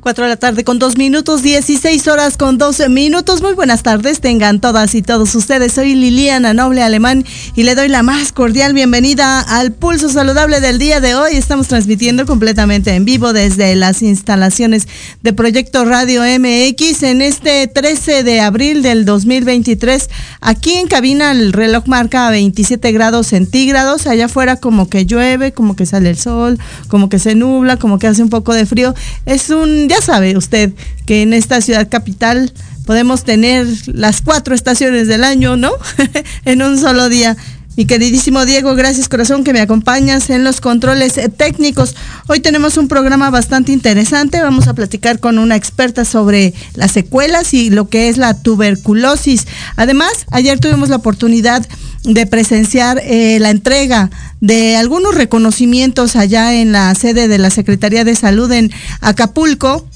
4 de la tarde con 2 minutos, 16 horas con 12 minutos. Muy buenas tardes, tengan todas y todos ustedes. Soy Liliana Noble Alemán y le doy la más cordial bienvenida al Pulso Saludable del día de hoy. Estamos transmitiendo completamente en vivo desde las instalaciones de Proyecto Radio MX en este 13 de abril del 2023. Aquí en cabina el reloj marca 27 grados centígrados. Allá afuera como que llueve, como que sale el sol, como que se nubla, como que hace un poco de frío. Es un ya sabe usted que en esta ciudad capital podemos tener las cuatro estaciones del año, ¿no? en un solo día. Mi queridísimo Diego, gracias corazón que me acompañas en los controles técnicos. Hoy tenemos un programa bastante interesante. Vamos a platicar con una experta sobre las secuelas y lo que es la tuberculosis. Además, ayer tuvimos la oportunidad de presenciar eh, la entrega de algunos reconocimientos allá en la sede de la Secretaría de Salud en Acapulco.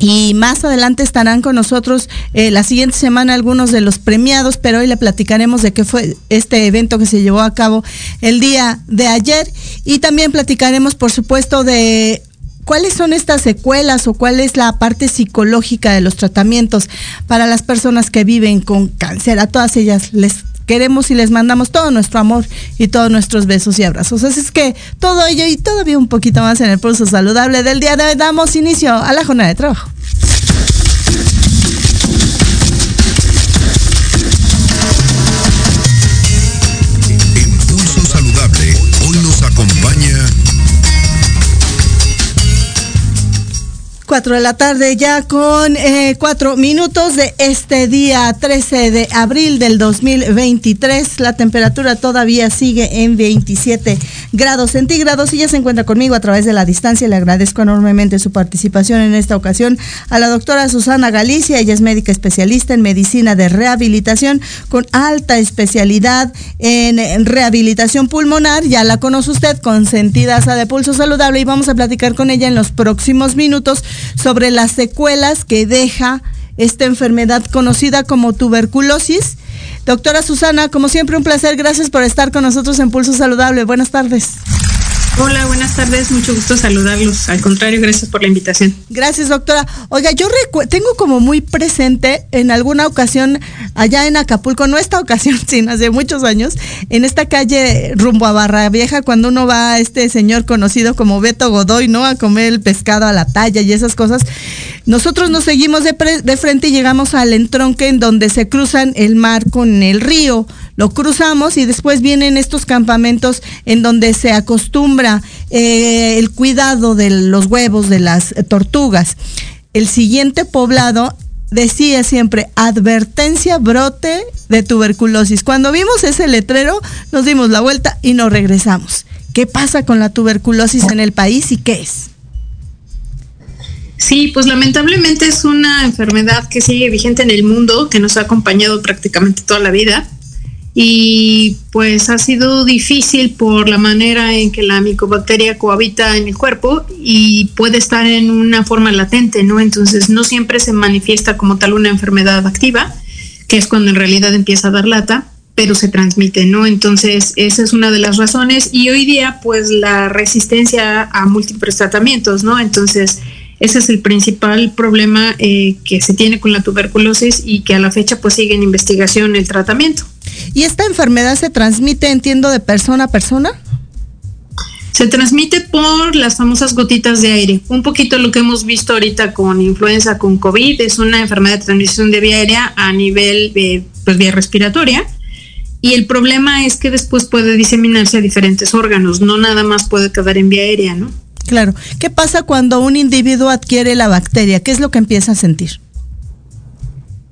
Y más adelante estarán con nosotros eh, la siguiente semana algunos de los premiados, pero hoy le platicaremos de qué fue este evento que se llevó a cabo el día de ayer. Y también platicaremos, por supuesto, de cuáles son estas secuelas o cuál es la parte psicológica de los tratamientos para las personas que viven con cáncer. A todas ellas les queremos y les mandamos todo nuestro amor y todos nuestros besos y abrazos. Así es que todo ello y todavía un poquito más en el pulso saludable del día de hoy damos inicio a la jornada de trabajo. 4 de la tarde ya con eh, minutos de este día 13 de abril del 2023. La temperatura todavía sigue en 27 grados centígrados y ya se encuentra conmigo a través de la distancia. Le agradezco enormemente su participación en esta ocasión a la doctora Susana Galicia. Ella es médica especialista en medicina de rehabilitación con alta especialidad en rehabilitación pulmonar. Ya la conoce usted, consentida de pulso saludable y vamos a platicar con ella en los próximos minutos sobre las secuelas que deja esta enfermedad conocida como tuberculosis. Doctora Susana, como siempre un placer, gracias por estar con nosotros en Pulso Saludable. Buenas tardes. Hola, buenas tardes, mucho gusto saludarlos. Al contrario, gracias por la invitación. Gracias, doctora. Oiga, yo tengo como muy presente en alguna ocasión allá en Acapulco, no esta ocasión, sino hace muchos años, en esta calle rumbo a Barra Vieja, cuando uno va a este señor conocido como Beto Godoy, ¿no? A comer el pescado a la talla y esas cosas. Nosotros nos seguimos de, de frente y llegamos al entronque en donde se cruzan el mar con el río lo cruzamos y después vienen estos campamentos en donde se acostumbra eh, el cuidado de los huevos de las tortugas. El siguiente poblado decía siempre advertencia brote de tuberculosis. Cuando vimos ese letrero nos dimos la vuelta y nos regresamos. ¿Qué pasa con la tuberculosis en el país y qué es? Sí, pues lamentablemente es una enfermedad que sigue vigente en el mundo, que nos ha acompañado prácticamente toda la vida y pues ha sido difícil por la manera en que la micobacteria cohabita en el cuerpo y puede estar en una forma latente, ¿no? Entonces no siempre se manifiesta como tal una enfermedad activa, que es cuando en realidad empieza a dar lata, pero se transmite, ¿no? Entonces esa es una de las razones y hoy día pues la resistencia a múltiples tratamientos, ¿no? Entonces ese es el principal problema eh, que se tiene con la tuberculosis y que a la fecha pues sigue en investigación el tratamiento. ¿Y esta enfermedad se transmite, entiendo, de persona a persona? Se transmite por las famosas gotitas de aire. Un poquito lo que hemos visto ahorita con influenza, con COVID, es una enfermedad de transmisión de vía aérea a nivel de pues, vía respiratoria. Y el problema es que después puede diseminarse a diferentes órganos, no nada más puede quedar en vía aérea, ¿no? Claro. ¿Qué pasa cuando un individuo adquiere la bacteria? ¿Qué es lo que empieza a sentir?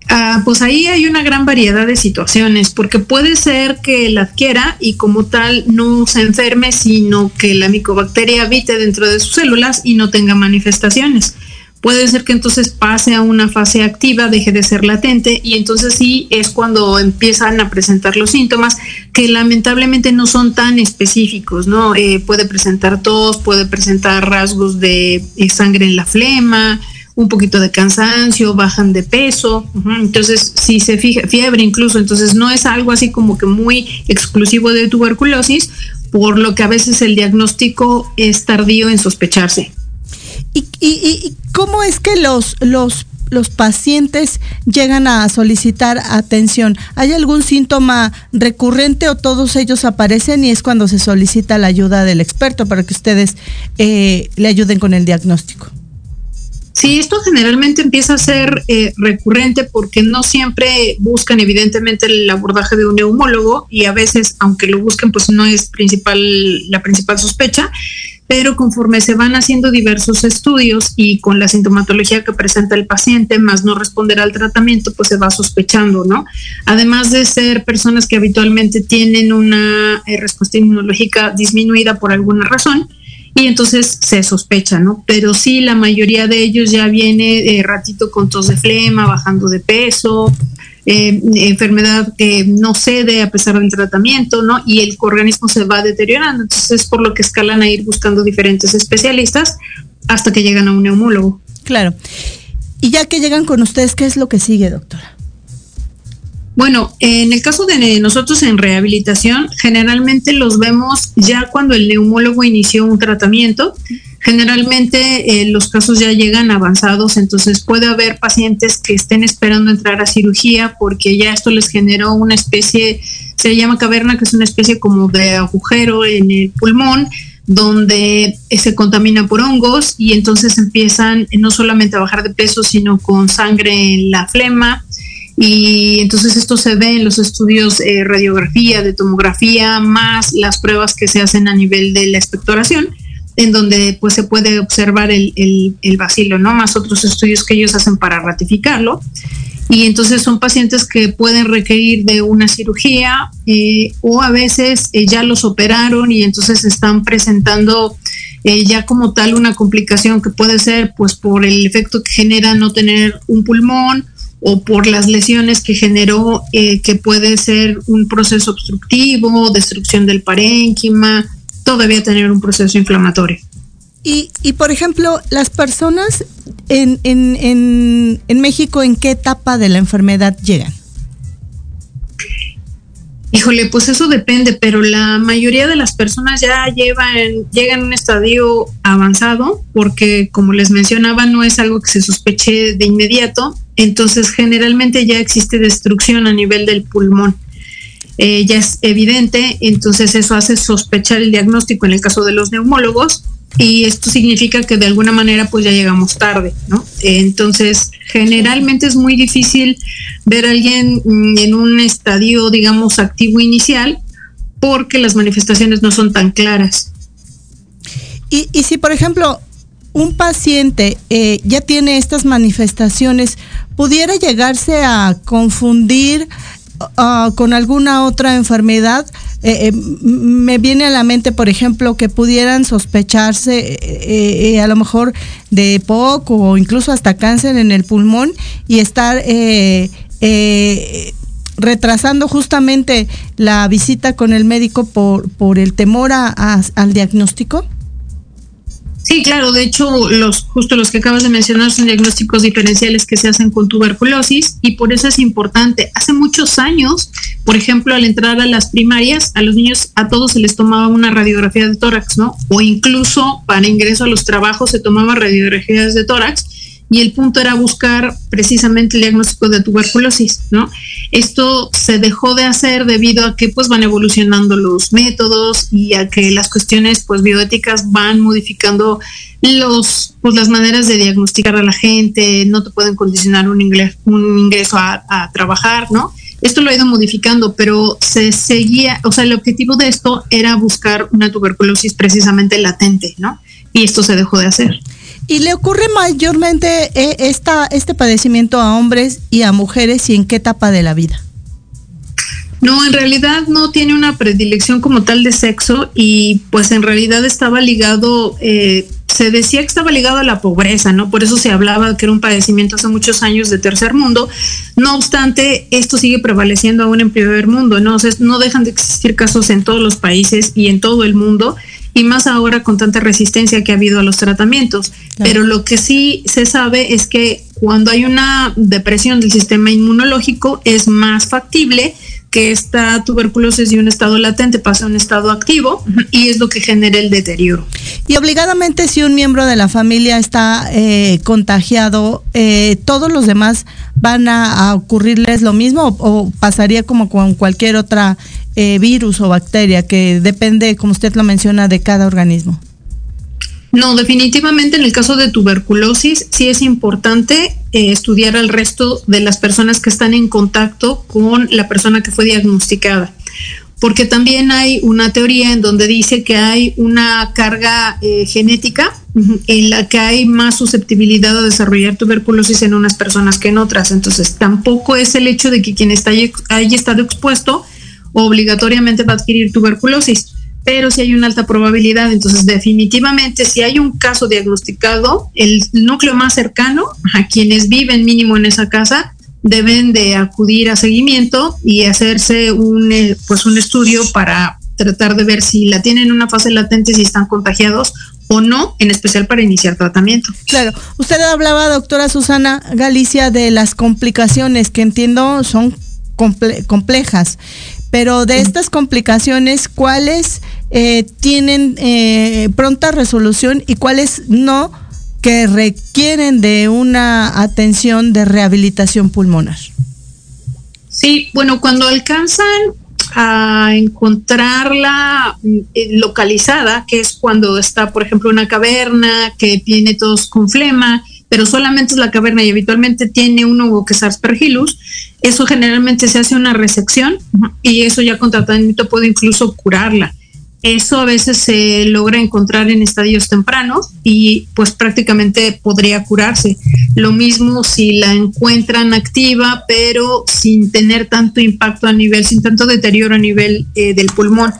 Ah, pues ahí hay una gran variedad de situaciones, porque puede ser que la adquiera y como tal no se enferme, sino que la micobacteria habite dentro de sus células y no tenga manifestaciones. Puede ser que entonces pase a una fase activa, deje de ser latente y entonces sí es cuando empiezan a presentar los síntomas que lamentablemente no son tan específicos, ¿no? Eh, puede presentar tos, puede presentar rasgos de eh, sangre en la flema, un poquito de cansancio, bajan de peso, entonces si se fija, fiebre incluso, entonces no es algo así como que muy exclusivo de tuberculosis, por lo que a veces el diagnóstico es tardío en sospecharse. ¿Y, y, cómo es que los, los, los pacientes llegan a solicitar atención? ¿Hay algún síntoma recurrente o todos ellos aparecen y es cuando se solicita la ayuda del experto para que ustedes eh, le ayuden con el diagnóstico? Sí, esto generalmente empieza a ser eh, recurrente porque no siempre buscan evidentemente el abordaje de un neumólogo y a veces, aunque lo busquen, pues no es principal la principal sospecha, pero conforme se van haciendo diversos estudios y con la sintomatología que presenta el paciente, más no responder al tratamiento, pues se va sospechando, ¿no? Además de ser personas que habitualmente tienen una eh, respuesta inmunológica disminuida por alguna razón, y entonces se sospecha, ¿no? Pero sí, la mayoría de ellos ya viene eh, ratito con tos de flema, bajando de peso, eh, enfermedad que no cede a pesar del tratamiento, ¿no? Y el organismo se va deteriorando. Entonces es por lo que escalan a ir buscando diferentes especialistas hasta que llegan a un neumólogo. Claro. Y ya que llegan con ustedes, ¿qué es lo que sigue, doctora? Bueno, en el caso de nosotros en rehabilitación, generalmente los vemos ya cuando el neumólogo inició un tratamiento. Generalmente eh, los casos ya llegan avanzados, entonces puede haber pacientes que estén esperando entrar a cirugía porque ya esto les generó una especie, se llama caverna, que es una especie como de agujero en el pulmón donde eh, se contamina por hongos y entonces empiezan no solamente a bajar de peso, sino con sangre en la flema y entonces esto se ve en los estudios de radiografía, de tomografía, más las pruebas que se hacen a nivel de la expectoración, en donde pues se puede observar el, el, vacilo, ¿no? Más otros estudios que ellos hacen para ratificarlo. Y entonces son pacientes que pueden requerir de una cirugía eh, o a veces eh, ya los operaron y entonces están presentando eh, ya como tal una complicación que puede ser pues por el efecto que genera no tener un pulmón o por las lesiones que generó, eh, que puede ser un proceso obstructivo, destrucción del parénquima, todavía tener un proceso inflamatorio. Y, y por ejemplo, las personas en, en, en, en México, ¿en qué etapa de la enfermedad llegan? Híjole, pues eso depende, pero la mayoría de las personas ya llevan, llegan a un estadio avanzado, porque como les mencionaba, no es algo que se sospeche de inmediato, entonces generalmente ya existe destrucción a nivel del pulmón. Eh, ya es evidente, entonces eso hace sospechar el diagnóstico en el caso de los neumólogos y esto significa que de alguna manera pues ya llegamos tarde, ¿no? Entonces, generalmente es muy difícil ver a alguien mm, en un estadio, digamos, activo inicial porque las manifestaciones no son tan claras. Y, y si, por ejemplo, un paciente eh, ya tiene estas manifestaciones, ¿pudiera llegarse a confundir uh, con alguna otra enfermedad? Eh, eh, me viene a la mente, por ejemplo, que pudieran sospecharse a lo mejor de POC o incluso hasta cáncer en el pulmón y estar retrasando justamente la visita con el médico por, por el temor al diagnóstico. Sí, claro, de hecho, los justo los que acabas de mencionar son diagnósticos diferenciales que se hacen con tuberculosis y por eso es importante. Hace muchos años, por ejemplo, al entrar a las primarias, a los niños a todos se les tomaba una radiografía de tórax, ¿no? O incluso para ingreso a los trabajos se tomaban radiografías de tórax y el punto era buscar precisamente el diagnóstico de tuberculosis, ¿no? Esto se dejó de hacer debido a que pues van evolucionando los métodos y a que las cuestiones pues bioéticas van modificando los pues las maneras de diagnosticar a la gente, no te pueden condicionar un ingreso, un ingreso a, a trabajar, ¿no? Esto lo ha ido modificando, pero se seguía, o sea, el objetivo de esto era buscar una tuberculosis precisamente latente, ¿no? Y esto se dejó de hacer. ¿Y le ocurre mayormente eh, esta, este padecimiento a hombres y a mujeres y en qué etapa de la vida? No, en realidad no tiene una predilección como tal de sexo y pues en realidad estaba ligado, eh, se decía que estaba ligado a la pobreza, ¿no? Por eso se hablaba que era un padecimiento hace muchos años de tercer mundo. No obstante, esto sigue prevaleciendo aún en primer mundo, ¿no? O sea, no dejan de existir casos en todos los países y en todo el mundo y más ahora con tanta resistencia que ha habido a los tratamientos. Pero lo que sí se sabe es que cuando hay una depresión del sistema inmunológico es más factible que esta tuberculosis de un estado latente pase a un estado activo y es lo que genera el deterioro. Y obligadamente si un miembro de la familia está eh, contagiado, eh, ¿todos los demás van a, ocurrirles lo mismo o, pasaría como con cualquier otra eh, virus o bacteria que depende, como usted lo menciona, de cada organismo? No, definitivamente en el caso de tuberculosis sí es importante eh, estudiar al resto de las personas que están en contacto con la persona que fue diagnosticada. Porque también hay una teoría en donde dice que hay una carga eh, genética en la que hay más susceptibilidad a desarrollar tuberculosis en unas personas que en otras. Entonces, tampoco es el hecho de que quien está, haya estado expuesto obligatoriamente va a adquirir tuberculosis pero si hay una alta probabilidad. Entonces, definitivamente, si hay un caso diagnosticado, el núcleo más cercano a quienes viven mínimo en esa casa deben de acudir a seguimiento y hacerse un, eh, pues un estudio para tratar de ver si la tienen en una fase latente, si están contagiados o no, en especial para iniciar tratamiento. Claro, usted hablaba, doctora Susana Galicia, de las complicaciones que entiendo son complejas. Pero de estas complicaciones, ¿cuáles eh, tienen eh, pronta resolución y cuáles no que requieren de una atención de rehabilitación pulmonar? Sí, bueno, cuando alcanzan a encontrarla eh, localizada, que es cuando está, por ejemplo, una caverna que tiene tos con flema, pero solamente es la caverna y habitualmente tiene un hongo que es aspergillus, eso generalmente se hace una resección y eso ya con tratamiento puede incluso curarla. Eso a veces se logra encontrar en estadios tempranos y pues prácticamente podría curarse. Lo mismo si la encuentran activa pero sin tener tanto impacto a nivel, sin tanto deterioro a nivel eh, del pulmón.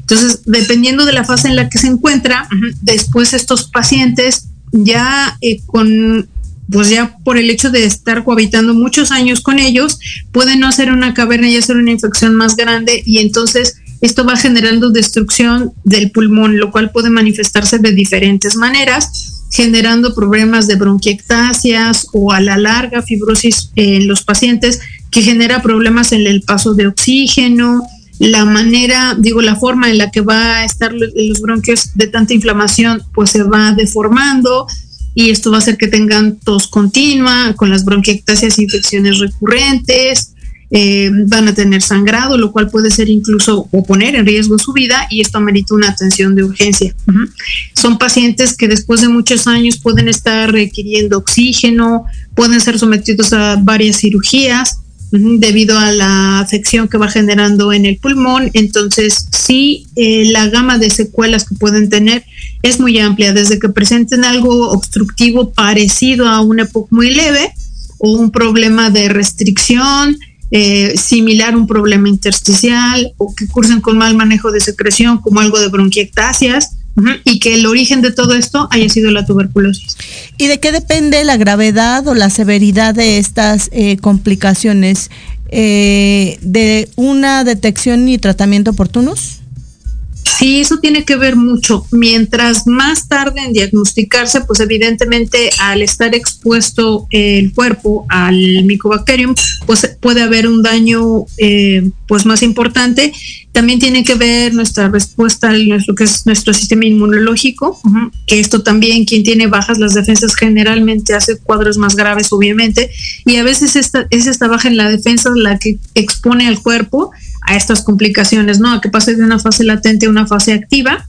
Entonces, dependiendo de la fase en la que se encuentra, después estos pacientes ya eh, con pues ya por el hecho de estar cohabitando muchos años con ellos, pueden no hacer una caverna y hacer una infección más grande y entonces esto va generando destrucción del pulmón, lo cual puede manifestarse de diferentes maneras, generando problemas de bronquiectasias o a la larga fibrosis en los pacientes que genera problemas en el paso de oxígeno, la manera, digo, la forma en la que va a estar los bronquios de tanta inflamación, pues se va deformando y esto va a hacer que tengan tos continua, con las bronquiectasias, infecciones recurrentes, eh, van a tener sangrado, lo cual puede ser incluso o poner en riesgo su vida y esto amerita una atención de urgencia. Son pacientes que después de muchos años pueden estar requiriendo oxígeno, pueden ser sometidos a varias cirugías debido a la afección que va generando en el pulmón. Entonces, sí, eh, la gama de secuelas que pueden tener es muy amplia, desde que presenten algo obstructivo parecido a una EPOC muy leve o un problema de restricción, eh, similar un problema intersticial o que cursen con mal manejo de secreción como algo de bronquiectasias y que el origen de todo esto haya sido la tuberculosis. ¿Y de qué depende la gravedad o la severidad de estas eh, complicaciones? Eh, ¿De una detección y tratamiento oportunos? Sí, eso tiene que ver mucho. Mientras más tarde en diagnosticarse, pues evidentemente al estar expuesto el cuerpo al micobacterium, pues puede haber un daño eh, pues más importante. También tiene que ver nuestra respuesta a lo que es nuestro sistema inmunológico, que esto también, quien tiene bajas las defensas generalmente hace cuadros más graves, obviamente, y a veces esta, es esta baja en la defensa la que expone al cuerpo a estas complicaciones, ¿no? A que pase de una fase latente a una fase activa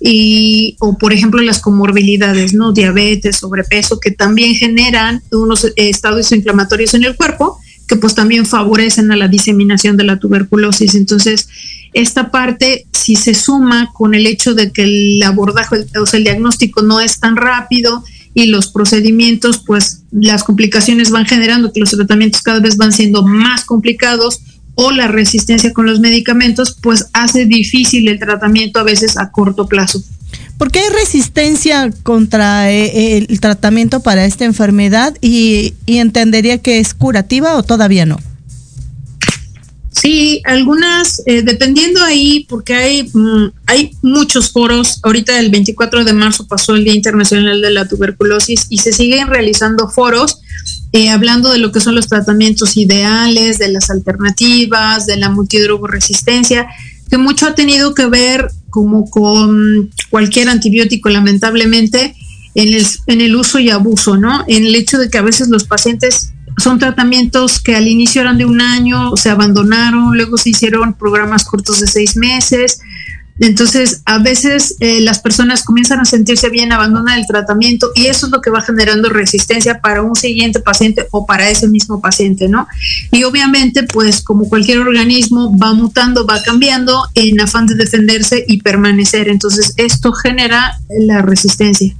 y o por ejemplo las comorbilidades, ¿no? Diabetes, sobrepeso que también generan unos estados inflamatorios en el cuerpo que pues también favorecen a la diseminación de la tuberculosis. Entonces, esta parte si se suma con el hecho de que el abordaje, o sea, el diagnóstico no es tan rápido y los procedimientos, pues las complicaciones van generando que los tratamientos cada vez van siendo más complicados o la resistencia con los medicamentos, pues hace difícil el tratamiento a veces a corto plazo. ¿Por qué hay resistencia contra eh, el tratamiento para esta enfermedad y, entendería que es curativa o todavía no? Sí, algunas, eh, dependiendo ahí, porque hay, mm, hay muchos foros. Ahorita el 24 de marzo pasó el Día Internacional de la Tuberculosis y se siguen realizando foros eh, hablando de lo que son los tratamientos ideales, de las alternativas, de la multidrogoresistencia, que mucho ha tenido que ver como con cualquier antibiótico, lamentablemente, en el, en el uso y abuso, ¿no? En el hecho de que a veces los pacientes son tratamientos que al inicio eran de un año, se abandonaron, luego se hicieron programas cortos de seis meses, entonces, a veces eh, las personas comienzan a sentirse bien, abandonan el tratamiento y eso es lo que va generando resistencia para un siguiente paciente o para ese mismo paciente, ¿no? Y obviamente, pues como cualquier organismo, va mutando, va cambiando en afán de defenderse y permanecer. Entonces, esto genera la resistencia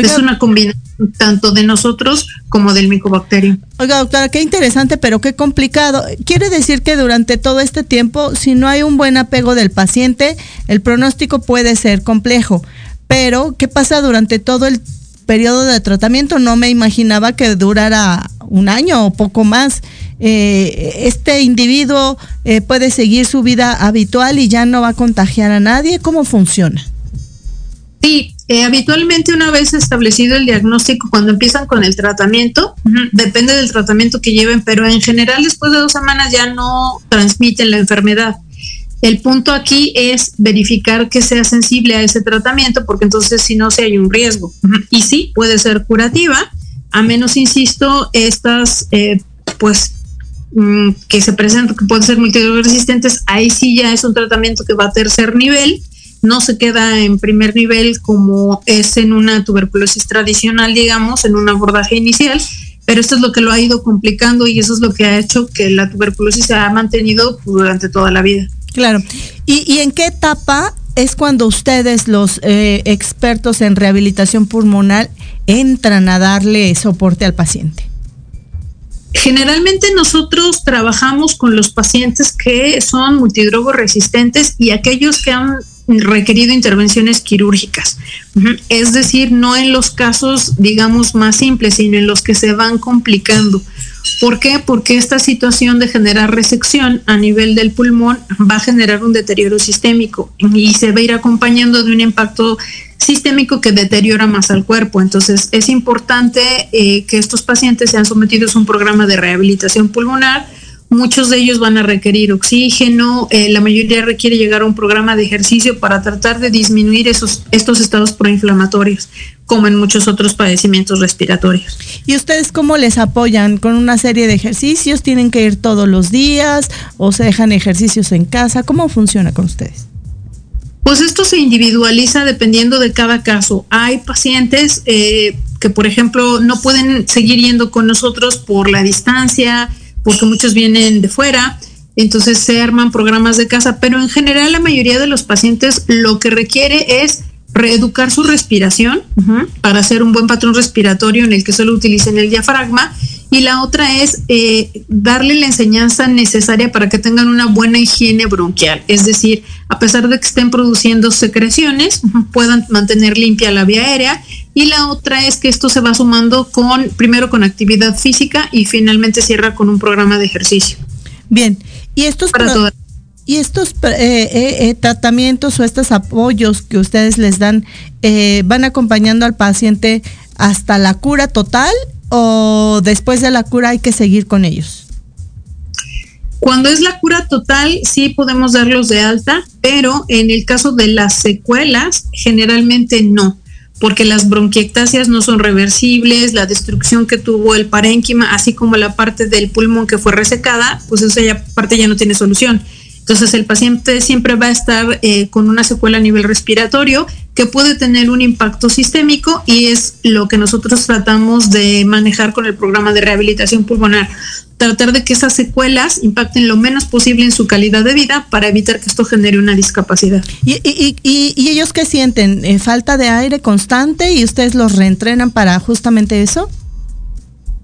es una combinación tanto de nosotros como del micobacterio. Oiga, doctora, qué interesante, pero qué complicado. Quiere decir que durante todo este tiempo, si no hay un buen apego del paciente, el pronóstico puede ser complejo. Pero, ¿qué pasa durante todo el periodo de tratamiento? No me imaginaba que durara un año o poco más. Eh, este individuo eh, puede seguir su vida habitual y ya no va a contagiar a nadie. ¿Cómo funciona? Sí, eh, habitualmente una vez establecido el diagnóstico, cuando empiezan con el tratamiento, depende del tratamiento que lleven, pero en general después de dos semanas ya no transmiten la enfermedad. El punto aquí es verificar que sea sensible a ese tratamiento, porque entonces si no, se hay un riesgo. Y sí, puede ser curativa, a menos, insisto, estas, eh, pues, mm, que se presentan, que pueden ser multiresistentes, ahí sí ya es un tratamiento que va a tercer nivel no se queda en primer nivel como es en una tuberculosis tradicional, digamos, en un abordaje inicial, pero esto es lo que lo ha ido complicando y eso es lo que ha hecho que la tuberculosis se ha mantenido durante toda la vida. Claro. ¿Y, en qué etapa es cuando ustedes, los eh, expertos en rehabilitación pulmonar, entran a darle soporte al paciente? Generalmente nosotros trabajamos con los pacientes que son multidrogo resistentes y aquellos que han requerido intervenciones quirúrgicas. Es decir, no en los casos, digamos, más simples, sino en los que se van complicando. ¿Por qué? Porque esta situación de generar resección a nivel del pulmón va a generar un deterioro sistémico y se va a ir acompañando de un impacto sistémico que deteriora más al cuerpo. Entonces, es importante eh, que estos pacientes sean sometidos a un programa de rehabilitación pulmonar Muchos de ellos van a requerir oxígeno, eh, la mayoría requiere llegar a un programa de ejercicio para tratar de disminuir esos, estos estados proinflamatorios, como en muchos otros padecimientos respiratorios. ¿Y ustedes cómo les apoyan? ¿Con una serie de ejercicios? ¿Tienen que ir todos los días o se dejan ejercicios en casa? ¿Cómo funciona con ustedes? Pues esto se individualiza dependiendo de cada caso. Hay pacientes eh, que, por ejemplo, no pueden seguir yendo con nosotros por la distancia, porque muchos vienen de fuera, entonces se arman programas de casa, pero en general la mayoría de los pacientes lo que requiere es reeducar su respiración para hacer un buen patrón respiratorio en el que solo utilicen el diafragma y la otra es eh, darle la enseñanza necesaria para que tengan una buena higiene bronquial, es decir, a pesar de que estén produciendo secreciones, puedan mantener limpia la vía aérea y la otra es que esto se va sumando con, primero con actividad física y finalmente cierra con un programa de ejercicio. Bien, y estos, ¿Y estos tratamientos o estos apoyos que ustedes les dan van acompañando al paciente hasta la cura total o después de la cura hay que seguir con ellos? Cuando es la cura total, sí podemos darlos de alta, pero en el caso de las secuelas, generalmente no, porque las bronquiectasias no son reversibles, la destrucción que tuvo el parénquima, así como la parte del pulmón que fue resecada, pues esa parte ya no tiene solución. Entonces el paciente siempre va a estar eh, con una secuela a nivel respiratorio que puede tener un impacto sistémico y es lo que nosotros tratamos de manejar con el programa de rehabilitación pulmonar. Tratar de que esas secuelas impacten lo menos posible en su calidad de vida para evitar que esto genere una discapacidad. ¿Y, y ellos qué sienten? Eh, ¿Falta de aire constante y ustedes los reentrenan para justamente eso?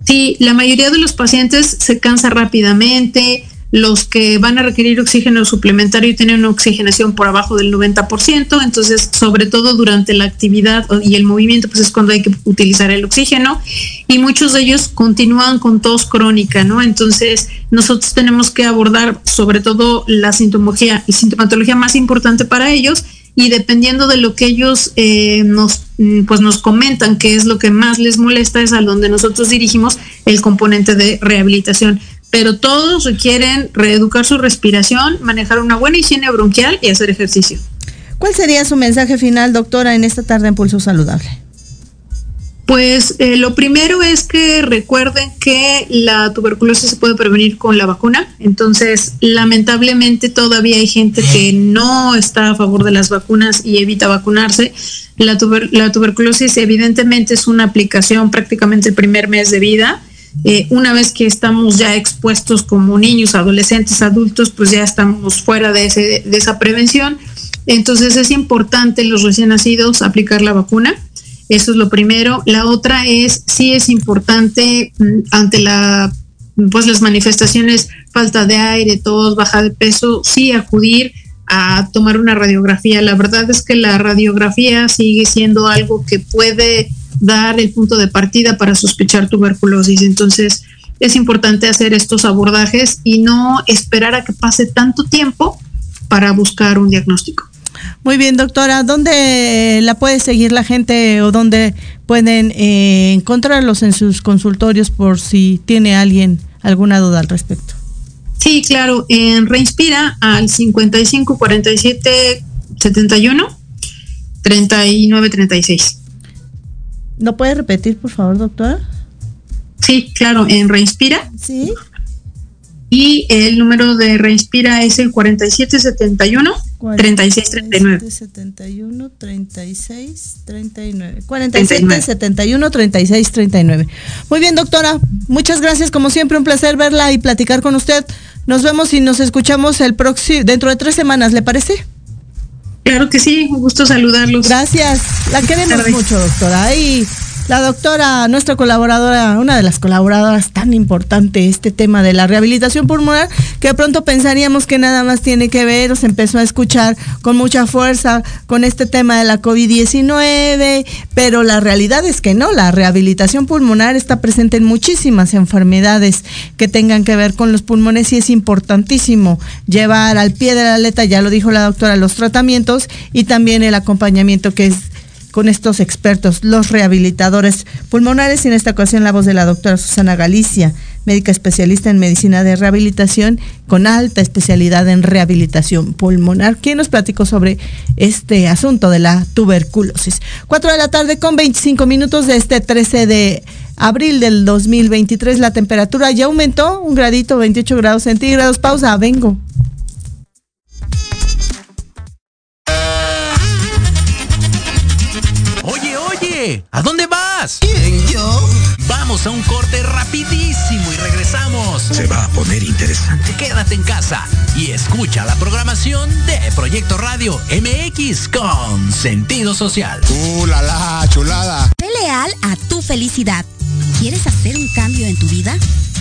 Sí, la mayoría de los pacientes se cansa rápidamente, los que van a requerir oxígeno suplementario tienen una oxigenación por abajo del 90%, entonces sobre todo durante la actividad y el movimiento pues es cuando hay que utilizar el oxígeno. Y muchos de ellos continúan con tos crónica, ¿no? Entonces nosotros tenemos que abordar sobre todo la sintomología y sintomatología más importante para ellos. Y dependiendo de lo que ellos eh, nos pues nos comentan qué es lo que más les molesta es a donde nosotros dirigimos el componente de rehabilitación pero todos requieren reeducar su respiración, manejar una buena higiene bronquial y hacer ejercicio. ¿Cuál sería su mensaje final, doctora, en esta tarde en Pulso Saludable? Pues eh, lo primero es que recuerden que la tuberculosis se puede prevenir con la vacuna. Entonces, lamentablemente todavía hay gente que no está a favor de las vacunas y evita vacunarse. La, la tuberculosis evidentemente es una aplicación prácticamente el primer mes de vida eh, una vez que estamos ya expuestos como niños, adolescentes, adultos, pues ya estamos fuera de, ese, de esa prevención. Entonces es importante en los recién nacidos aplicar la vacuna. Eso es lo primero. La otra es, sí es importante mm, ante la, pues las manifestaciones, falta de aire, tos, baja de peso, sí acudir a tomar una radiografía. La verdad es que la radiografía sigue siendo algo que puede dar el punto de partida para sospechar tuberculosis. Entonces, es importante hacer estos abordajes y no esperar a que pase tanto tiempo para buscar un diagnóstico. Muy bien, doctora, ¿dónde la puede seguir la gente o dónde pueden eh, encontrarlos en sus consultorios por si tiene alguien alguna duda al respecto? Sí, claro, en Reinspira al 55 47 71 39 36. ¿No puede repetir, por favor, doctora? Sí, claro, en Reinspira. Sí. Y el número de Reinspira es el 4771 3639. 71 3639. 4771 3639. Muy bien, doctora. Muchas gracias. Como siempre, un placer verla y platicar con usted. Nos vemos y nos escuchamos el próximo dentro de tres semanas, ¿le parece? Claro que sí, un gusto saludarlos. Gracias, la queremos mucho, doctora. Y la doctora, nuestra colaboradora, una de las colaboradoras tan importante, este tema de la rehabilitación pulmonar, que pronto pensaríamos que nada más tiene que ver, o se empezó a escuchar con mucha fuerza con este tema de la COVID-19, pero la realidad es que no, la rehabilitación pulmonar está presente en muchísimas enfermedades que tengan que ver con los pulmones y es importantísimo llevar al pie de la letra, ya lo dijo la doctora, los tratamientos y también el acompañamiento que es con estos expertos, los rehabilitadores pulmonares, y en esta ocasión la voz de la doctora Susana Galicia, médica especialista en medicina de rehabilitación con alta especialidad en rehabilitación pulmonar, quien nos platicó sobre este asunto de la tuberculosis. Cuatro de la tarde con 25 minutos de este 13 de abril del 2023, la temperatura ya aumentó un gradito, 28 grados centígrados. Pausa, vengo. ¿A dónde vas? ¿Quién, yo? Vamos a un corte rapidísimo y regresamos. Se va a poner interesante. Quédate en casa y escucha la programación de Proyecto Radio MX con sentido social. ¡Uh, la, la chulada! Sé leal a tu felicidad. ¿Quieres hacer un cambio en tu vida?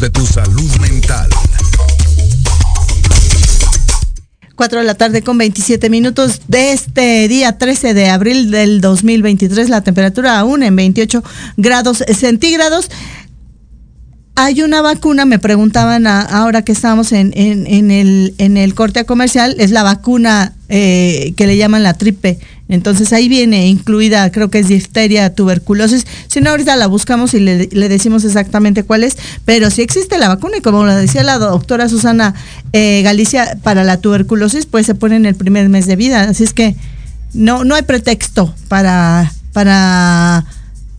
De tu salud mental. 4 de la tarde con 27 minutos de este día 13 de abril del 2023. La temperatura aún en 28 grados centígrados. Hay una vacuna, me preguntaban ahora que estamos en, el, en el corte comercial, es la vacuna eh, que le llaman la tripe entonces ahí viene incluida, creo que es difteria, tuberculosis. Si no, ahorita la buscamos y le, decimos exactamente cuál es. Pero si existe la vacuna, y como lo decía la doctora Susana eh, Galicia, para la tuberculosis, pues se pone en el primer mes de vida. Así es que no, no hay pretexto para, para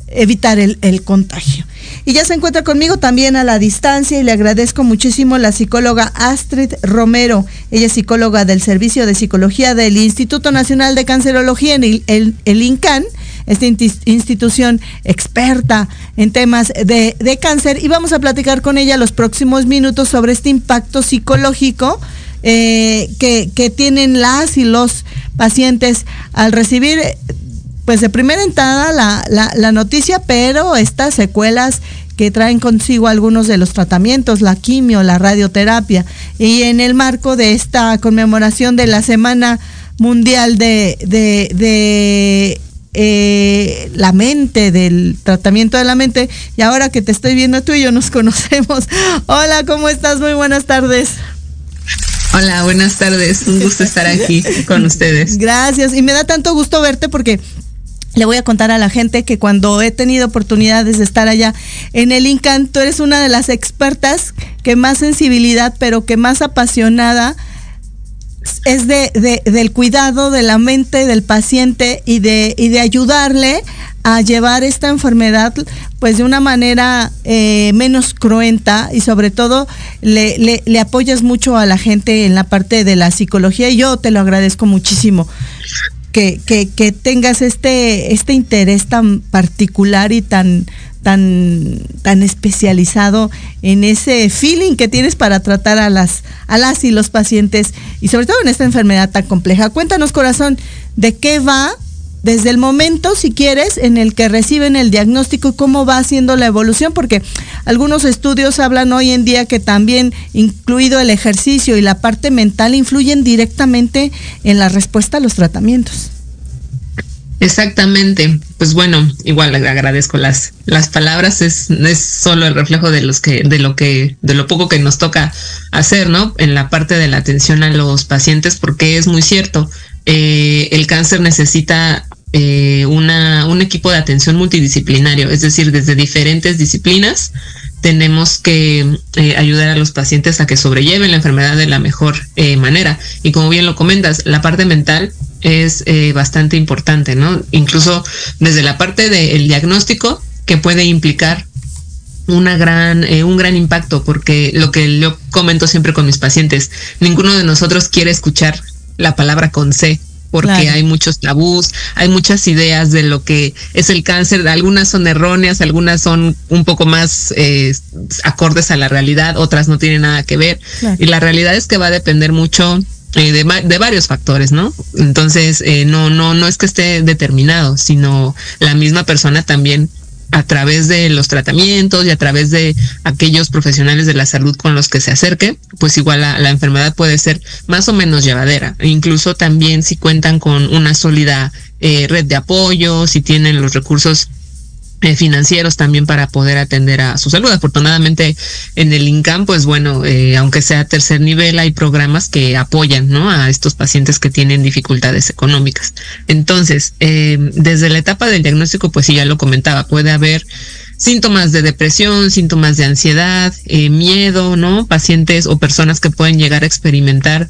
evitar el, el, contagio. Y ya se encuentra conmigo también a la distancia y le agradezco muchísimo la psicóloga Astrid Romero. Ella es psicóloga del Servicio de Psicología del Instituto Nacional de Cancerología en el, el, INCAN, esta institución experta en temas de, cáncer. Y vamos a platicar con ella los próximos minutos sobre este impacto psicológico. Eh, que tienen las y los pacientes al recibir pues de primera entrada la, la, noticia, pero estas secuelas que traen consigo algunos de los tratamientos, la quimio, la radioterapia, y en el marco de esta conmemoración de la Semana Mundial de, de, eh, la mente, del tratamiento de la mente, y ahora que te estoy viendo tú y yo nos conocemos. Hola, ¿cómo estás? Muy buenas tardes. Hola, buenas tardes. Un gusto estar aquí con ustedes. Gracias. Y me da tanto gusto verte porque le voy a contar a la gente que cuando he tenido oportunidades de estar allá en el INCAN, tú eres una de las expertas que más sensibilidad, pero que más apasionada es de, del cuidado de la mente del paciente y de, y de ayudarle a llevar esta enfermedad pues de una manera eh, menos cruenta y sobre todo le, le apoyas mucho a la gente en la parte de la psicología y yo te lo agradezco muchísimo que, que, que tengas este, este interés tan particular y tan, tan, tan especializado en ese feeling que tienes para tratar a las, a las y los pacientes y sobre todo en esta enfermedad tan compleja. Cuéntanos, corazón, de qué va desde el momento, si quieres, en el que reciben el diagnóstico y cómo va haciendo la evolución, porque algunos estudios hablan hoy en día que también, incluido el ejercicio y la parte mental, influyen directamente en la respuesta a los tratamientos. Exactamente. Pues bueno, igual agradezco las, las palabras, es, es solo el reflejo de los que, de lo que, de lo poco que nos toca hacer, ¿no? En la parte de la atención a los pacientes, porque es muy cierto. Eh, el cáncer necesita eh, una, un equipo de atención multidisciplinario, es decir, desde diferentes disciplinas tenemos que eh, ayudar a los pacientes a que sobrelleven la enfermedad de la mejor eh, manera. Y como bien lo comentas, la parte mental es bastante importante, ¿no? Incluso desde la parte del diagnóstico que puede implicar una gran, eh, un gran impacto, porque lo que yo comento siempre con mis pacientes, ninguno de nosotros quiere escuchar la palabra con C, porque hay muchos tabús, hay muchas ideas de lo que es el cáncer, algunas son erróneas, algunas son un poco más eh, acordes a la realidad, otras no tienen nada que ver. Y la realidad es que va a depender mucho eh, de, de, varios factores, ¿no? Entonces, eh, no, no, no es que esté determinado, sino la misma persona también a través de los tratamientos y a través de aquellos profesionales de la salud con los que se acerque, pues igual la, la enfermedad puede ser más o menos llevadera. incluso también si cuentan con una sólida eh, red de apoyo, si tienen los recursos eh, financieros también para poder atender a su salud. Afortunadamente en el INCAM, pues bueno, eh, aunque sea tercer nivel, hay programas que apoyan ¿no? a estos pacientes que tienen dificultades económicas. Entonces, eh, desde la etapa del diagnóstico, pues sí, ya lo comentaba, puede haber síntomas de depresión, síntomas de ansiedad, miedo, ¿no? Pacientes o personas que pueden llegar a experimentar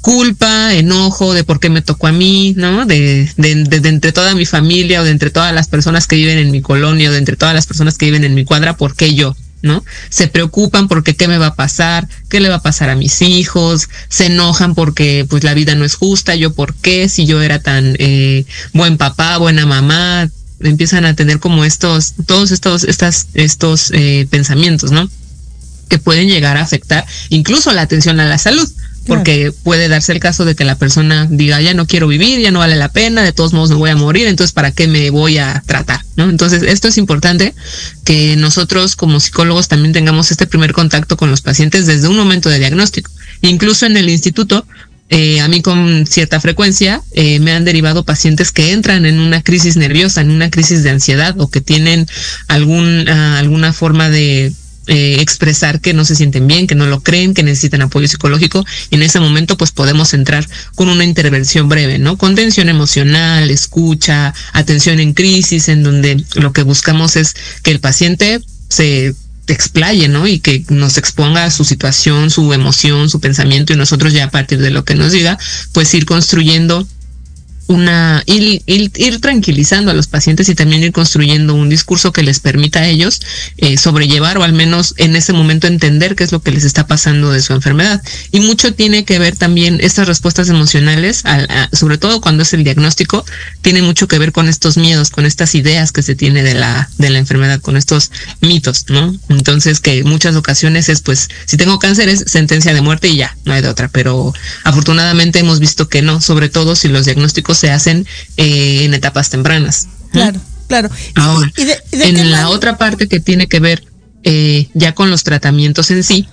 culpa, enojo de por qué me tocó a mí, ¿no? De, de, de, entre toda mi familia o de entre todas las personas que viven en mi colonia o de entre todas las personas que viven en mi cuadra, ¿por qué yo? ¿no? Se preocupan porque qué me va a pasar, qué le va a pasar a mis hijos, se enojan porque pues la vida no es justa, yo por qué, si yo era tan eh, buen papá, buena mamá, empiezan a tener como estos, todos estos, estas, estos eh, pensamientos, ¿no? Que pueden llegar a afectar incluso la atención a la salud porque puede darse el caso de que la persona diga, ya no quiero vivir, ya no vale la pena, de todos modos me voy a morir, entonces ¿para qué me voy a tratar? ¿no? Entonces, esto es importante que nosotros como psicólogos también tengamos este primer contacto con los pacientes desde un momento de diagnóstico. Incluso en el instituto, eh, a mí con cierta frecuencia eh, me han derivado pacientes que entran en una crisis nerviosa, en una crisis de ansiedad o que tienen algún, uh, alguna forma de eh, expresar que no se sienten bien, que no lo creen, que necesitan apoyo psicológico y en ese momento pues podemos entrar con una intervención breve, ¿no? Contención emocional, escucha, atención en crisis, en donde lo que buscamos es que el paciente se explaye, ¿no? Y que nos exponga su situación, su emoción, su pensamiento y nosotros ya a partir de lo que nos diga, pues ir construyendo una ir, ir, ir, tranquilizando a los pacientes y también ir construyendo un discurso que les permita a ellos eh, sobrellevar o al menos en ese momento entender qué es lo que les está pasando de su enfermedad. Y mucho tiene que ver también estas respuestas emocionales, a, sobre todo cuando es el diagnóstico, tiene mucho que ver con estos miedos, con estas ideas que se tiene de la, de la enfermedad, con estos mitos, ¿no? Entonces que muchas ocasiones es pues, si tengo cáncer es sentencia de muerte y ya, no hay de otra, pero afortunadamente hemos visto que no, sobre todo si los diagnósticos se hacen eh, en etapas tempranas. Claro, claro. Ahora, ¿Y de, y de en la otra parte que tiene que ver eh, ya con los tratamientos en sí,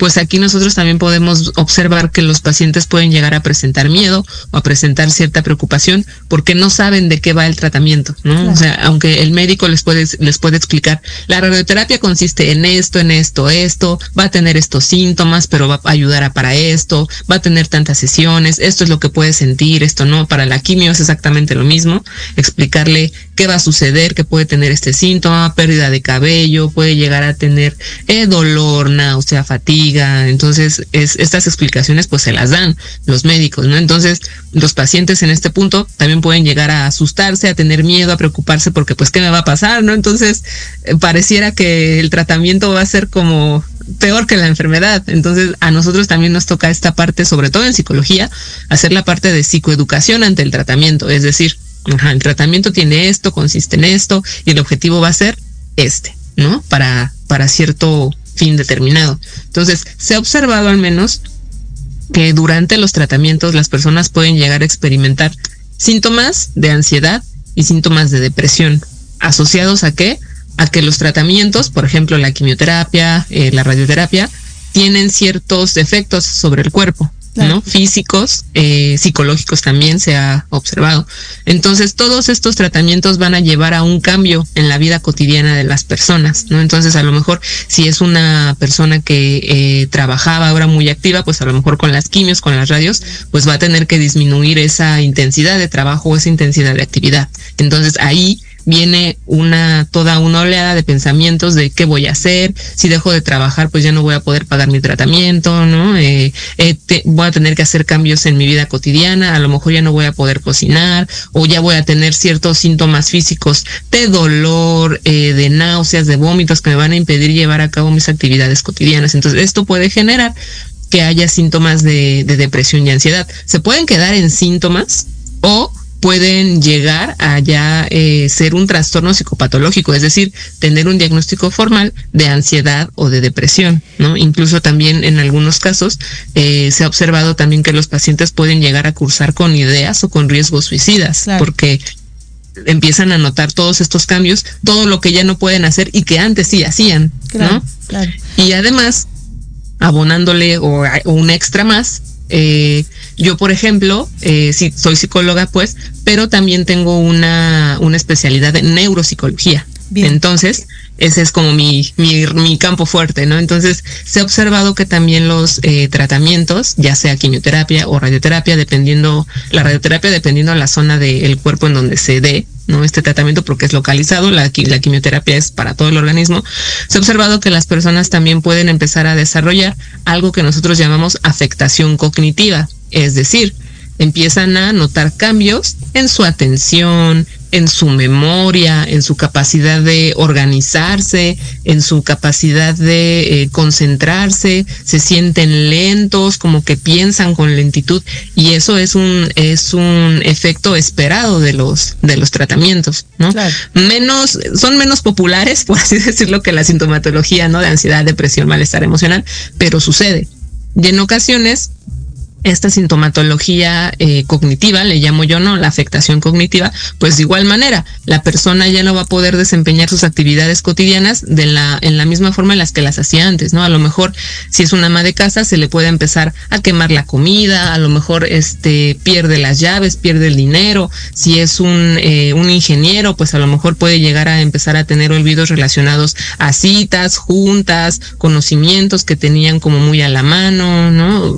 pues aquí nosotros también podemos observar que los pacientes pueden llegar a presentar miedo o a presentar cierta preocupación porque no saben de qué va el tratamiento, ¿no? Claro. O sea, aunque el médico les puede, les puede explicar, la radioterapia consiste en esto, en esto, esto, va a tener estos síntomas, pero va a ayudar a para esto, va a tener tantas sesiones, esto es lo que puede sentir, esto no, para la quimio es exactamente lo mismo, explicarle qué va a suceder, que puede tener este síntoma, pérdida de cabello, puede llegar a tener eh, dolor, náusea, fatiga, entonces es, estas explicaciones pues se las dan los médicos, ¿no? Entonces los pacientes en este punto también pueden llegar a asustarse, a tener miedo, a preocuparse porque pues qué me va a pasar, ¿no? Entonces eh, pareciera que el tratamiento va a ser como peor que la enfermedad. Entonces a nosotros también nos toca esta parte, sobre todo en psicología, hacer la parte de psicoeducación ante el tratamiento, es decir, el tratamiento tiene esto, consiste en esto y el objetivo va a ser este, ¿no? Para, para cierto fin determinado. Entonces, se ha observado al menos que durante los tratamientos las personas pueden llegar a experimentar síntomas de ansiedad y síntomas de depresión. ¿Asociados a qué? A que los tratamientos, por ejemplo la quimioterapia, eh, la radioterapia, tienen ciertos efectos sobre el cuerpo. ¿No? físicos, eh, psicológicos también se ha observado. Entonces, todos estos tratamientos van a llevar a un cambio en la vida cotidiana de las personas, ¿no? Entonces, a lo mejor, si es una persona que eh, trabajaba ahora muy activa, pues a lo mejor con las quimios, con las radios, pues va a tener que disminuir esa intensidad de trabajo o esa intensidad de actividad. Entonces, ahí viene una toda una oleada de pensamientos de qué voy a hacer, si dejo de trabajar pues ya no voy a poder pagar mi tratamiento, ¿no? Eh, eh, voy a tener que hacer cambios en mi vida cotidiana, a lo mejor ya no voy a poder cocinar o ya voy a tener ciertos síntomas físicos de dolor, eh, de náuseas, de vómitos que me van a impedir llevar a cabo mis actividades cotidianas. Entonces esto puede generar que haya síntomas de, de depresión y ansiedad. Se pueden quedar en síntomas o pueden llegar a ya eh, ser un trastorno psicopatológico, es decir, tener un diagnóstico formal de ansiedad o de depresión, ¿no? Incluso también en algunos casos eh, se ha observado también que los pacientes pueden llegar a cursar con ideas o con riesgos suicidas, porque empiezan a notar todos estos cambios, todo lo que ya no pueden hacer y que antes sí hacían, ¿no? Y además, abonándole o, o un extra más, eh, yo, por ejemplo, eh, sí, soy psicóloga, pues, pero también tengo una, una especialidad en neuropsicología. Entonces, ese es como mi, mi, mi, campo fuerte, ¿no? Entonces, se ha observado que también los eh, tratamientos, ya sea quimioterapia o radioterapia, dependiendo, la radioterapia dependiendo la zona del cuerpo en donde se dé, ¿no? Este tratamiento porque es localizado, la, la quimioterapia es para todo el organismo. Se ha observado que las personas también pueden empezar a desarrollar algo que nosotros llamamos afectación cognitiva, es decir, empiezan a notar cambios en su atención, en su memoria, en su capacidad de organizarse, en su capacidad de eh, concentrarse, se sienten lentos, como que piensan con lentitud y eso es un es un efecto esperado de los de los tratamientos, ¿no? Menos son menos populares, por así decirlo, que la sintomatología, ¿no? De ansiedad, depresión, malestar emocional, pero sucede. Y en ocasiones esta sintomatología eh, cognitiva, le llamo yo, ¿no? La afectación cognitiva, pues de igual manera, la persona ya no va a poder desempeñar sus actividades cotidianas de la, en la misma forma en las que las hacía antes, ¿no? A lo mejor, si es una ama de casa, se le puede empezar a quemar la comida, a lo mejor este pierde las llaves, pierde el dinero, si es un, eh, un ingeniero, pues a lo mejor puede llegar a empezar a tener olvidos relacionados a citas, juntas, conocimientos que tenían como muy a la mano, ¿no?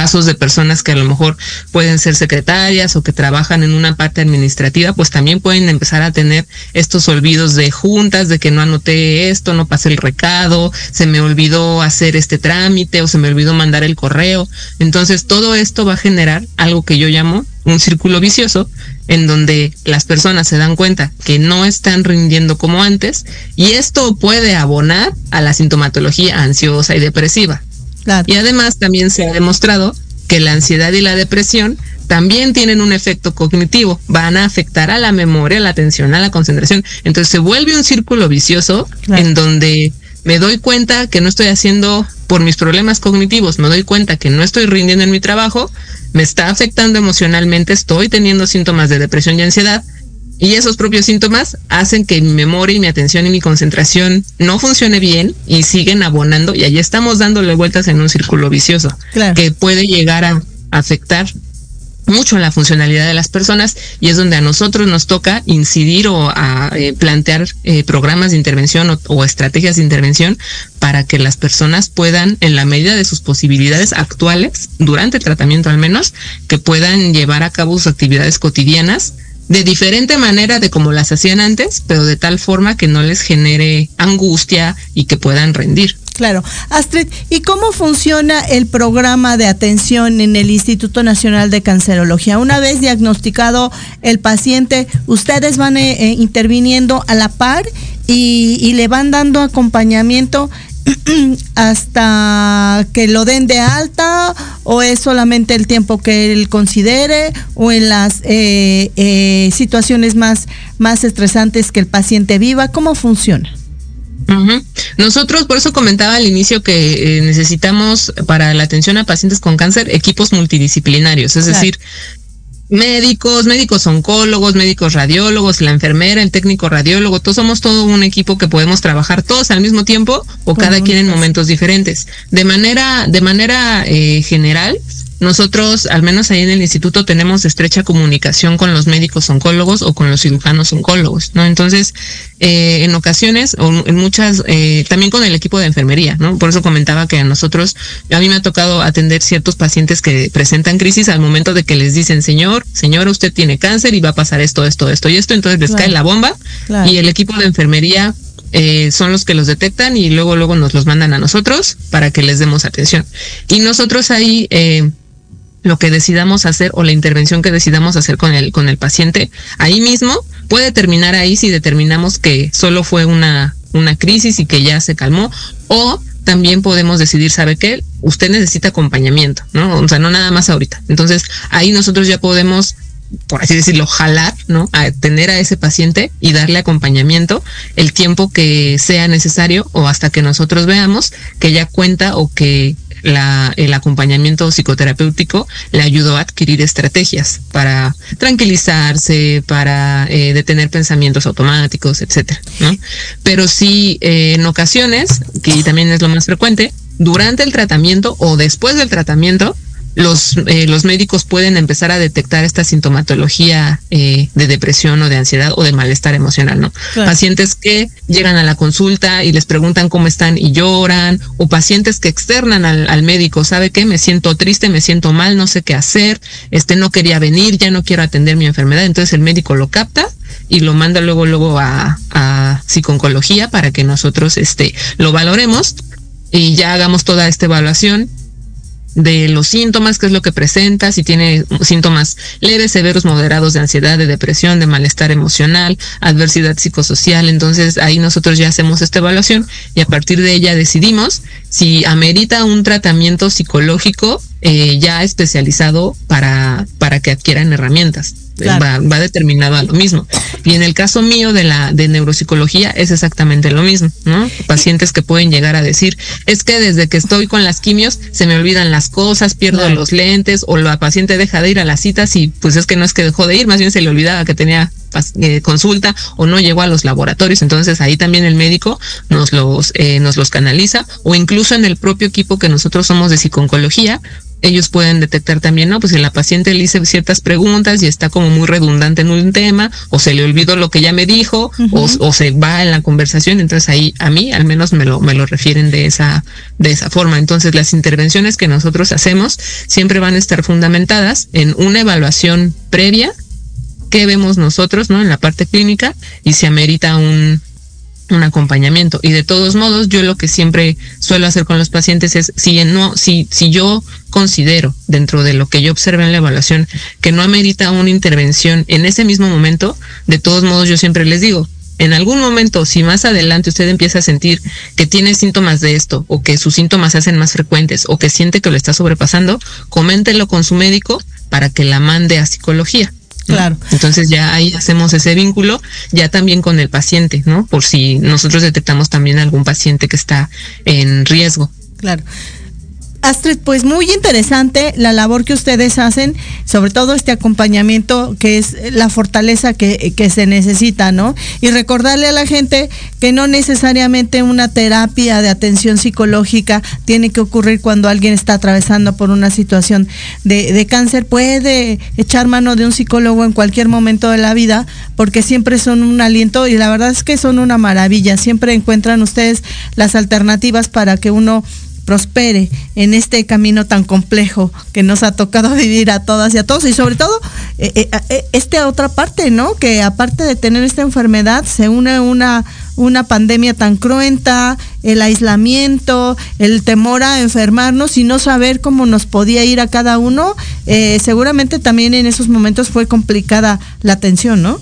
Casos de personas que a lo mejor pueden ser secretarias o que trabajan en una parte administrativa, pues también pueden empezar a tener estos olvidos de juntas, de que no anoté esto, no pasé el recado, se me olvidó hacer este trámite o se me olvidó mandar el correo. Entonces todo esto va a generar algo que yo llamo un círculo vicioso en donde las personas se dan cuenta que no están rindiendo como antes y esto puede abonar a la sintomatología ansiosa y depresiva. Y además también se ha demostrado que la ansiedad y la depresión también tienen un efecto cognitivo, van a afectar a la memoria, a la atención, a la concentración. Entonces se vuelve un círculo vicioso en donde me doy cuenta que no estoy haciendo por mis problemas cognitivos, me doy cuenta que no estoy rindiendo en mi trabajo, me está afectando emocionalmente, estoy teniendo síntomas de depresión y ansiedad, y esos propios síntomas hacen que mi memoria y mi atención y mi concentración no funcione bien y siguen abonando y ahí estamos dándole vueltas en un círculo vicioso que puede llegar a afectar mucho la funcionalidad de las personas y es donde a nosotros nos toca incidir o a eh, plantear eh, programas de intervención o, estrategias de intervención para que las personas puedan, en la medida de sus posibilidades actuales, durante el tratamiento al menos, que puedan llevar a cabo sus actividades cotidianas de diferente manera de como las hacían antes, pero de tal forma que no les genere angustia y que puedan rendir. Claro. Astrid, ¿y cómo funciona el programa de atención en el Instituto Nacional de Cancerología? Una vez diagnosticado el paciente, ustedes van eh, eh, interviniendo a la par y, y le van dando acompañamiento hasta que lo den de alta o es solamente el tiempo que él considere o en las eh, eh, situaciones más, más estresantes que el paciente viva? ¿Cómo funciona? Nosotros, por eso comentaba al inicio que eh, necesitamos para la atención a pacientes con cáncer equipos multidisciplinarios, es decir, médicos, médicos oncólogos, médicos radiólogos, la enfermera, el técnico radiólogo, todos somos todo un equipo que podemos trabajar todos al mismo tiempo o cada quien en momentos diferentes. De manera, de manera eh, general, nosotros, al menos ahí en el instituto, tenemos estrecha comunicación con los médicos oncólogos o con los cirujanos oncólogos, ¿no? Entonces, eh, en ocasiones, o en muchas, eh, también con el equipo de enfermería, ¿no? Por eso comentaba que a nosotros, a mí me ha tocado atender ciertos pacientes que presentan crisis al momento de que les dicen, señor, señora, usted tiene cáncer y va a pasar esto, esto, esto y esto, entonces les cae la bomba y el equipo de enfermería eh, son los que los detectan y luego luego nos los mandan a nosotros para que les demos atención. Y nosotros ahí eh, lo que decidamos hacer o la intervención que decidamos hacer con el, con el paciente, ahí mismo puede terminar ahí si determinamos que solo fue una, una crisis y que ya se calmó, o también podemos decidir, ¿sabe qué? Usted necesita acompañamiento, ¿no? O sea, no nada más ahorita. Entonces, ahí nosotros ya podemos por así decirlo, jalar, ¿no? A tener a ese paciente y darle acompañamiento el tiempo que sea necesario o hasta que nosotros veamos que ya cuenta o que la, el acompañamiento psicoterapéutico le ayudó a adquirir estrategias para tranquilizarse, para eh, detener pensamientos automáticos, etcétera. Pero sí, eh, en ocasiones, que también es lo más frecuente, durante el tratamiento o después del tratamiento, los, eh, los médicos pueden empezar a detectar esta sintomatología eh, de depresión o de ansiedad o de malestar emocional, ¿no? Pacientes que llegan a la consulta y les preguntan cómo están y lloran, o pacientes que externan al, al, médico, ¿sabe qué? Me siento triste, me siento mal, no sé qué hacer, este no quería venir, ya no quiero atender mi enfermedad, entonces el médico lo capta y lo manda luego luego a, a psiconcología para que nosotros este lo valoremos y ya hagamos toda esta evaluación de los síntomas, qué es lo que presenta, si tiene síntomas leves, severos, moderados de ansiedad, de depresión, de malestar emocional, adversidad psicosocial. Entonces ahí nosotros ya hacemos esta evaluación y a partir de ella decidimos si amerita un tratamiento psicológico eh, ya especializado para, para que adquieran herramientas va, determinado a lo mismo. Y en el caso mío de la de neuropsicología es exactamente lo mismo, ¿no? Pacientes que pueden llegar a decir, es que desde que estoy con las quimios se me olvidan las cosas, pierdo los lentes o la paciente deja de ir a las citas y pues es que no es que dejó de ir, más bien se le olvidaba que tenía eh, consulta o no llegó a los laboratorios, entonces ahí también el médico nos los eh, nos los canaliza o incluso en el propio equipo que nosotros somos de psiconcología ellos pueden detectar también, ¿no? Pues si la paciente le hice ciertas preguntas y está como muy redundante en un tema, o se le olvidó lo que ya me dijo, o, o, se va en la conversación, entonces ahí a mí al menos me lo, me lo refieren de esa, de esa forma. Entonces las intervenciones que nosotros hacemos siempre van a estar fundamentadas en una evaluación previa que vemos nosotros, ¿no? En la parte clínica y se amerita un, un acompañamiento. Y de todos modos, yo lo que siempre suelo hacer con los pacientes es, si no, si, si yo considero dentro de lo que yo observo en la evaluación que no amerita una intervención en ese mismo momento, de todos modos yo siempre les digo, en algún momento, si más adelante usted empieza a sentir que tiene síntomas de esto, o que sus síntomas se hacen más frecuentes, o que siente que lo está sobrepasando, coméntelo con su médico para que la mande a psicología. Claro. Entonces ya ahí hacemos ese vínculo, ya también con el paciente, ¿no? Por si nosotros detectamos también algún paciente que está en riesgo. Claro. Astrid, pues muy interesante la labor que ustedes hacen, sobre todo este acompañamiento que es la fortaleza que, que, se necesita, ¿no? Y recordarle a la gente que no necesariamente una terapia de atención psicológica tiene que ocurrir cuando alguien está atravesando por una situación de, de cáncer, puede echar mano de un psicólogo en cualquier momento de la vida, porque siempre son un aliento y la verdad es que son una maravilla, siempre encuentran ustedes las alternativas para que uno prospere en este camino tan complejo que nos ha tocado vivir a todas y a todos y sobre todo eh, eh, eh, esta otra parte, ¿no? Que aparte de tener esta enfermedad se une una una pandemia tan cruenta, el aislamiento, el temor a enfermarnos y no saber cómo nos podía ir a cada uno, seguramente también en esos momentos fue complicada la atención, ¿no?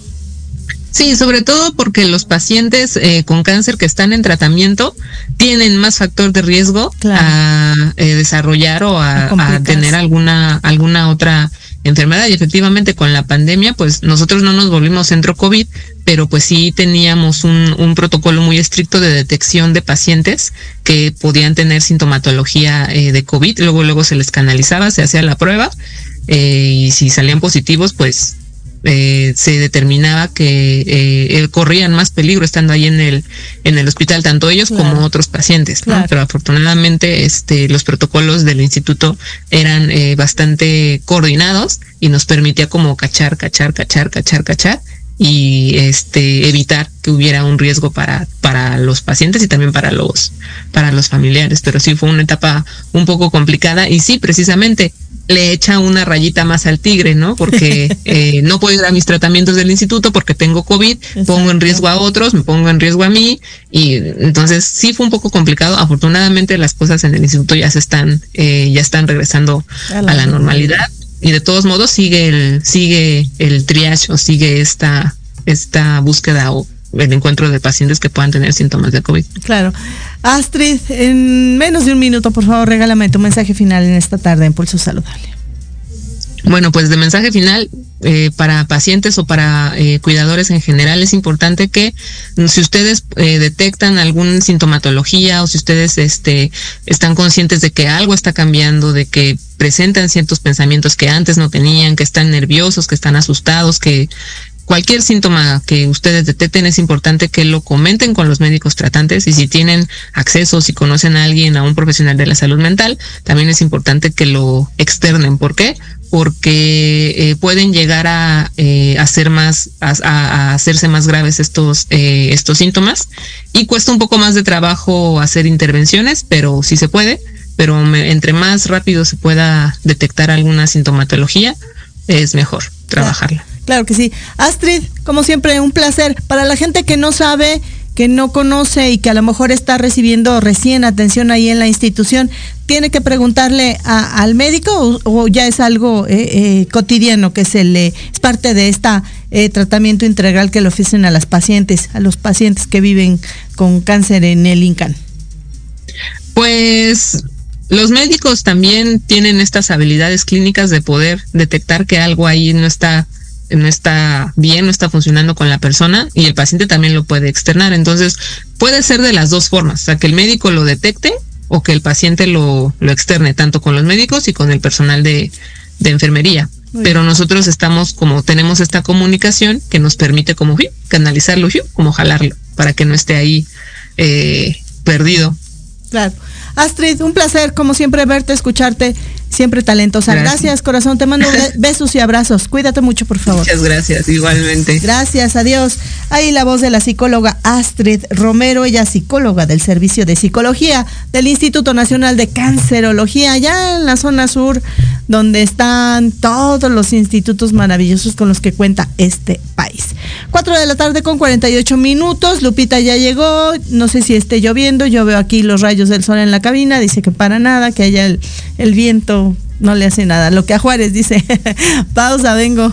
Sí, sobre todo porque los pacientes eh, con cáncer que están en tratamiento tienen más factor de riesgo a eh, desarrollar o a, tener alguna alguna otra enfermedad. Y efectivamente con la pandemia pues nosotros no nos volvimos centro COVID pero pues sí teníamos un, un protocolo muy estricto de detección de pacientes que podían tener sintomatología eh, de COVID. Luego luego se les canalizaba se hacía la prueba y si salían positivos pues eh, se determinaba que eh, corrían más peligro estando ahí en el en el hospital tanto ellos como otros pacientes pero afortunadamente este los protocolos del instituto eran bastante coordinados y nos permitía como cachar cachar cachar cachar cachar y este evitar que hubiera un riesgo para para los pacientes y también para los para los familiares. Pero sí fue una etapa un poco complicada y sí precisamente le echa una rayita más al tigre, ¿no? Porque eh, no puedo ir a mis tratamientos del instituto porque tengo COVID, pongo en riesgo a otros, me pongo en riesgo a mí y entonces sí fue un poco complicado. Afortunadamente las cosas en el instituto ya se están, eh, ya están regresando a la, normalidad y de todos modos sigue el, sigue el triage o sigue esta, esta búsqueda o el encuentro de pacientes que puedan tener síntomas de COVID. Claro. Astrid, en menos de un minuto, por favor, regálame tu mensaje final en esta tarde en Pulso Saludable. Bueno, pues de mensaje final eh, para pacientes o para eh, cuidadores en general es importante que si ustedes eh, detectan alguna sintomatología o si ustedes este, están conscientes de que algo está cambiando, de que presentan ciertos pensamientos que antes no tenían, que están nerviosos, que están asustados, que cualquier síntoma que ustedes detecten es importante que lo comenten con los médicos tratantes y si tienen acceso, si conocen a alguien, a un profesional de la salud mental, también es importante que lo externen. ¿Por qué? Porque eh, pueden llegar a, eh, hacer más, a, hacerse más graves estos, eh, estos síntomas y cuesta un poco más de trabajo hacer intervenciones, pero sí se puede. Pero entre más rápido se pueda detectar alguna sintomatología, es mejor trabajarla. Claro que sí. Astrid, como siempre, un placer. Para la gente que no sabe, que no conoce y que a lo mejor está recibiendo recién atención ahí en la institución, ¿tiene que preguntarle al médico o, ya es algo eh, eh, cotidiano que se le es parte de este tratamiento integral que le ofrecen a las pacientes, a los pacientes que viven con cáncer en el INCAN? Pues los médicos también tienen estas habilidades clínicas de poder detectar que algo ahí no está no está bien, no está funcionando con la persona y el paciente también lo puede externar. Entonces, puede ser de las dos formas, o sea, que el médico lo detecte o que el paciente lo, lo externe, tanto con los médicos y con el personal de, de enfermería. Pero nosotros estamos como tenemos esta comunicación que nos permite como canalizarlo, como jalarlo, para que no esté ahí eh, perdido. Claro. Astrid, un placer como siempre verte, escucharte siempre talentosa. Gracias. corazón. Te mando besos y abrazos. Cuídate mucho, por favor. Muchas gracias, igualmente. Gracias, adiós. Ahí la voz de la psicóloga Astrid Romero, ella es psicóloga del Servicio de Psicología del Instituto Nacional de Cancerología, allá en la zona sur, donde están todos los institutos maravillosos con los que cuenta este país. Cuatro de la tarde con 48 minutos. Lupita ya llegó. No sé si esté lloviendo. Yo veo aquí los rayos del sol en la cabina. Dice que para nada, que haya el, el viento no le hace nada. Lo que a Juárez dice, pausa, vengo.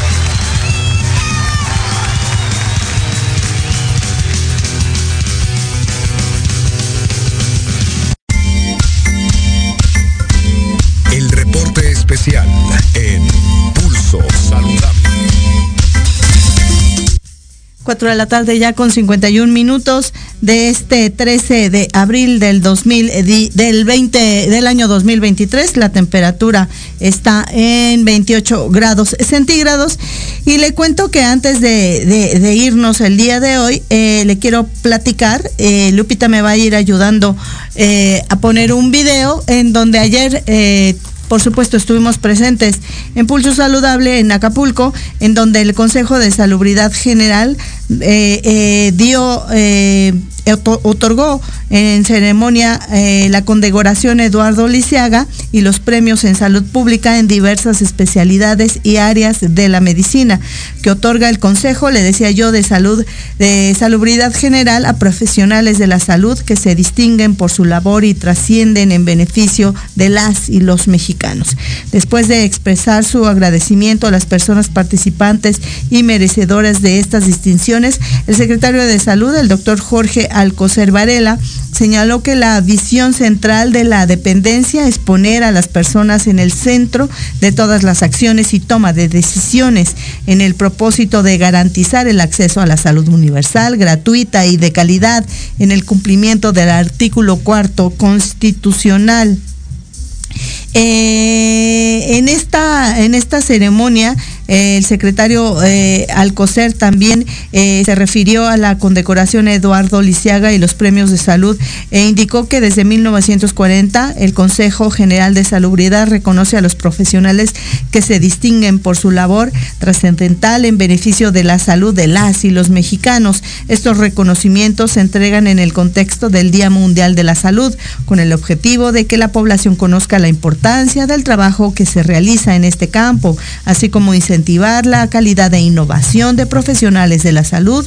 4 de la tarde ya con 51 minutos de este 13 de abril del 2000 di- del 20 del año 2023 la temperatura está en 28 grados centígrados. Y le cuento que antes de, de- irnos el día de hoy eh, le quiero platicar eh, Lupita me va a ir ayudando eh, a poner un video en donde ayer eh, por supuesto, estuvimos presentes en Pulso Saludable en Acapulco, en donde el Consejo de Salubridad General eh, eh, dio, eh, oto- otorgó en ceremonia la condecoración Eduardo Lisiaga y los premios en salud pública en diversas especialidades y áreas de la medicina que otorga el Consejo, le decía yo, de salud, de salubridad general a profesionales de la salud que se distinguen por su labor y trascienden en beneficio de las y los mexicanos. Después de expresar su agradecimiento a las personas participantes y merecedoras de estas distinciones, el secretario de Salud, el doctor Jorge Alcocer Varela, señaló que la visión central de la dependencia es poner a las personas en el centro de todas las acciones y toma de decisiones en el propósito de garantizar el acceso a la salud universal, gratuita y de calidad en el cumplimiento del artículo cuarto constitucional. Eh, en, esta, en esta ceremonia, eh, el secretario eh, Alcocer también se refirió a la condecoración Eduardo Lisiaga y los premios de salud e indicó que desde 1940 el Consejo General de Salubridad reconoce a los profesionales que se distinguen por su labor trascendental en beneficio de la salud de las y los mexicanos. Estos reconocimientos se entregan en el contexto del Día Mundial de la Salud, con el objetivo de que la población conozca la importancia del trabajo que se realiza en este campo, así como incentivar la calidad e innovación de profesionales de la salud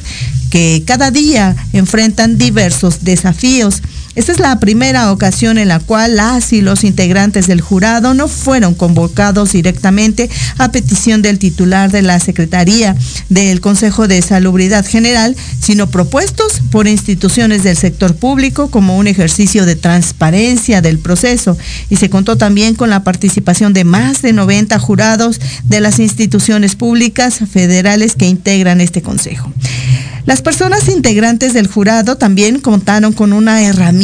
que cada día enfrentan diversos desafíos. Esta es la primera ocasión en la cual las y los integrantes del jurado no fueron convocados directamente a petición del titular de la Secretaría del Consejo de Salubridad General, sino propuestos por instituciones del sector público como un ejercicio de transparencia del proceso. Y se contó también con la participación de más de 90 jurados de las instituciones públicas federales que integran este Consejo. Las personas integrantes del jurado también contaron con una herramienta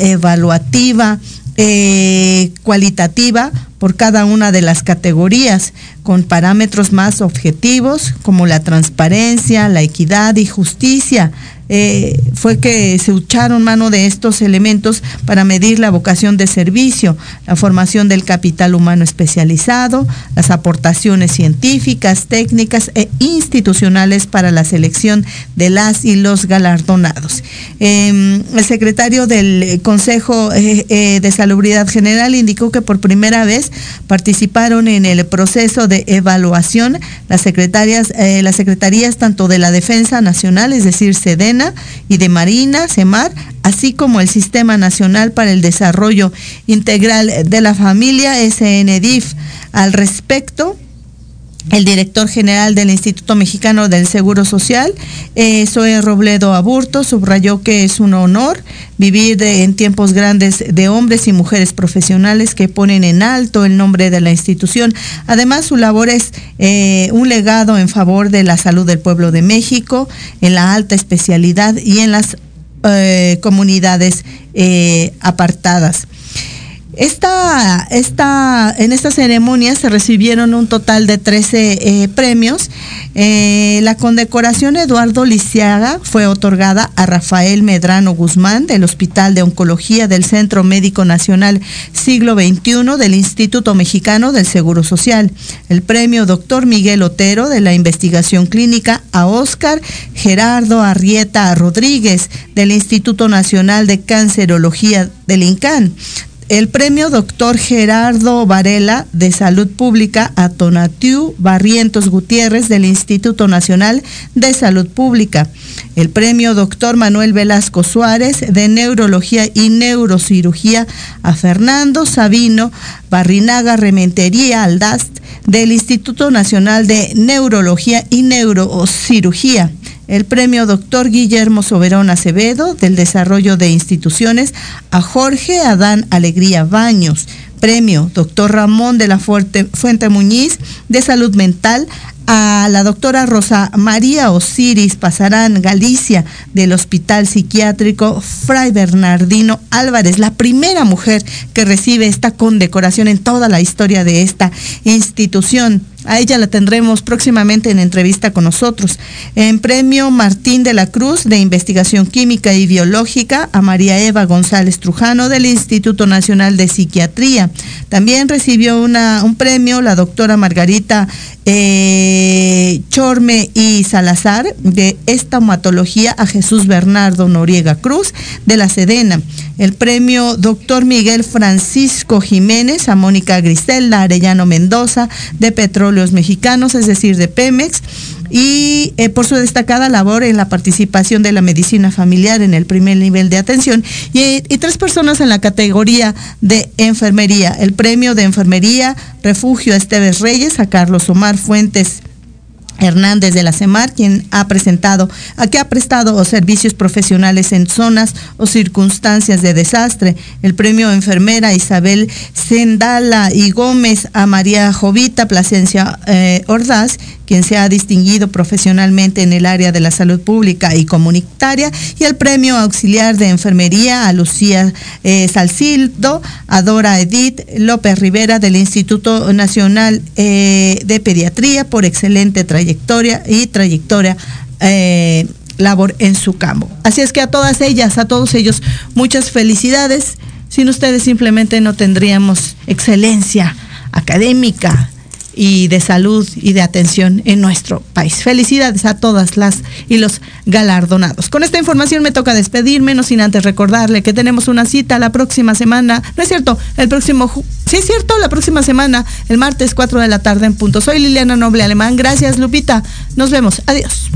evaluativa eh, cualitativa por cada una de las categorías, con parámetros más objetivos como la transparencia, la equidad y justicia. Eh, fue que se echaron mano de estos elementos para medir la vocación de servicio, la formación del capital humano especializado, las aportaciones científicas, técnicas e institucionales para la selección de las y los galardonados. Eh, el secretario del Consejo eh, eh, de Salubridad General indicó que por primera vez participaron en el proceso de evaluación las secretarias, eh, las secretarías tanto de la Defensa Nacional, es decir, SEDENA, y de Marina, CEMAR, así como el Sistema Nacional para el Desarrollo Integral de la Familia, SNDIF. Al respecto, el director general del Instituto Mexicano del Seguro Social, eh, Zoe Robledo Aburto, subrayó que es un honor vivir en tiempos grandes de hombres y mujeres profesionales que ponen en alto el nombre de la institución. Además, su labor es eh, un legado en favor de la salud del pueblo de México, en la alta especialidad y en las eh, comunidades apartadas. Esta, esta, en esta ceremonia se recibieron un total de 13 eh, premios. Eh, la condecoración Eduardo Lisiaga fue otorgada a Rafael Medrano Guzmán del Hospital de Oncología del Centro Médico Nacional Siglo XXI del Instituto Mexicano del Seguro Social. El premio Doctor Miguel Otero de la Investigación Clínica a Oscar Gerardo Arrieta Rodríguez del Instituto Nacional de Cancerología del INCAN el premio doctor Gerardo Varela de Salud Pública a Tonatiu Barrientos Gutiérrez del Instituto Nacional de Salud Pública. El premio doctor Manuel Velasco Suárez de Neurología y Neurocirugía a Fernando Sabino Barrinaga Rementería Aldast del Instituto Nacional de Neurología y Neurocirugía el premio doctor Guillermo Soberón Acevedo del Desarrollo de Instituciones a Jorge Adán Alegría Baños, premio doctor Ramón de la Fuente Muñiz de Salud Mental a la doctora Rosa María Osiris Pasarán Galicia del Hospital Psiquiátrico Fray Bernardino Álvarez, la primera mujer que recibe esta condecoración en toda la historia de esta institución. A ella la tendremos próximamente en entrevista con nosotros. En premio Martín de la Cruz de Investigación Química y Biológica a María Eva González Trujano del Instituto Nacional de Psiquiatría. También recibió una, un premio la doctora Margarita eh, Chorme y Salazar de Estomatología a Jesús Bernardo Noriega Cruz de la Sedena. El premio doctor Miguel Francisco Jiménez a Mónica Griselda Arellano Mendoza de Petróleo los Mexicanos, es decir, de Pemex, y eh, por su destacada labor en la participación de la medicina familiar en el primer nivel de atención, y, y tres personas en la categoría de enfermería. El premio de enfermería Refugio Esteves Reyes a Carlos Omar Fuentes Hernández de la CEMAR, quien ha presentado, a que ha prestado servicios profesionales en zonas o circunstancias de desastre. El premio enfermera Isabel Sendala y Gómez a María Jovita Plasencia eh, Ordaz quien se ha distinguido profesionalmente en el área de la salud pública y comunitaria, y el premio auxiliar de enfermería a Lucía eh, Salcildo, a Dora Edith López Rivera del Instituto Nacional eh, de Pediatría por excelente trayectoria y trayectoria. Eh, labor en su campo. Así es que a todas ellas, a todos ellos, muchas felicidades. Sin ustedes simplemente no tendríamos excelencia académica, y de salud y de atención en nuestro país. Felicidades a todas las y los galardonados. Con esta información me toca despedirme, no sin antes recordarle que tenemos una cita la próxima semana. No es cierto, el próximo... Sí es cierto, la próxima semana, el martes 4 de la tarde en punto. Soy Liliana Noble Alemán. Gracias, Lupita. Nos vemos. Adiós.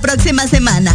próxima semana.